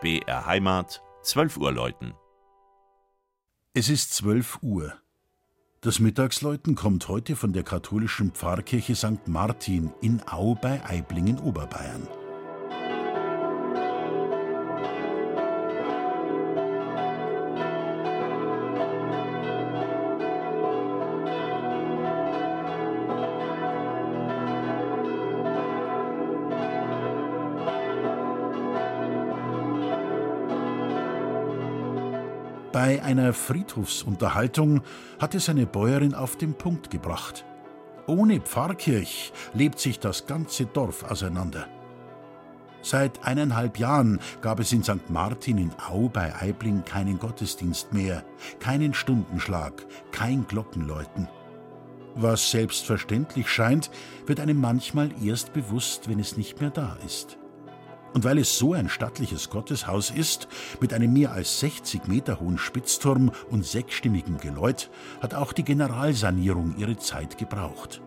BR Heimat, 12 Uhr läuten. Es ist 12 Uhr. Das Mittagsläuten kommt heute von der katholischen Pfarrkirche St. Martin in Au bei Aiblingen, Oberbayern. Bei einer Friedhofsunterhaltung hat es eine Bäuerin auf den Punkt gebracht. Ohne Pfarrkirch lebt sich das ganze Dorf auseinander. Seit eineinhalb Jahren gab es in St. Martin in Au bei Aibling keinen Gottesdienst mehr, keinen Stundenschlag, kein Glockenläuten. Was selbstverständlich scheint, wird einem manchmal erst bewusst, wenn es nicht mehr da ist. Und weil es so ein stattliches Gotteshaus ist, mit einem mehr als 60 Meter hohen Spitzturm und sechsstimmigem Geläut, hat auch die Generalsanierung ihre Zeit gebraucht.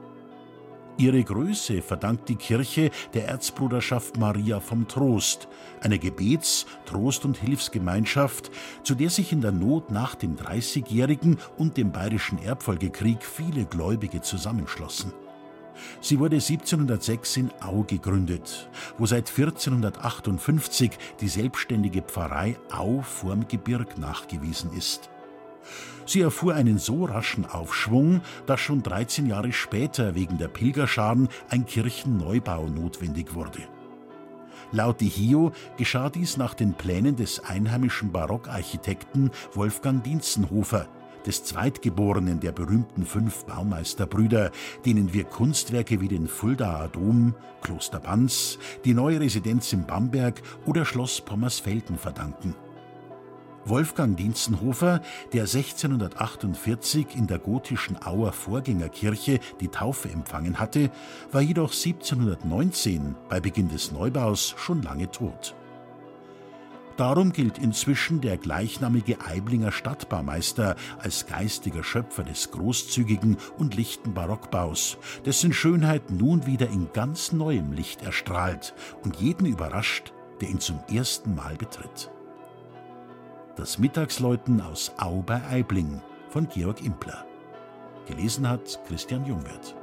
Ihre Größe verdankt die Kirche der Erzbruderschaft Maria vom Trost, einer Gebets-, Trost- und Hilfsgemeinschaft, zu der sich in der Not nach dem Dreißigjährigen und dem Bayerischen Erbfolgekrieg viele Gläubige zusammenschlossen. Sie wurde 1706 in Au gegründet, wo seit 1458 die selbstständige Pfarrei Au vorm Gebirg nachgewiesen ist. Sie erfuhr einen so raschen Aufschwung, dass schon 13 Jahre später wegen der Pilgerscharen ein Kirchenneubau notwendig wurde. Laut Hio geschah dies nach den Plänen des einheimischen Barockarchitekten Wolfgang Dienstenhofer, des Zweitgeborenen der berühmten fünf Baumeisterbrüder, denen wir Kunstwerke wie den Fuldaer Dom, Kloster Banz, die neue Residenz in Bamberg oder Schloss Pommersfelden verdanken. Wolfgang Dienstenhofer, der 1648 in der gotischen Auer Vorgängerkirche die Taufe empfangen hatte, war jedoch 1719 bei Beginn des Neubaus schon lange tot. Darum gilt inzwischen der gleichnamige Eiblinger Stadtbaumeister als geistiger Schöpfer des großzügigen und lichten Barockbaus, dessen Schönheit nun wieder in ganz neuem Licht erstrahlt und jeden überrascht, der ihn zum ersten Mal betritt. Das Mittagsläuten aus Au bei Eibling von Georg Impler. Gelesen hat Christian Jungwirth.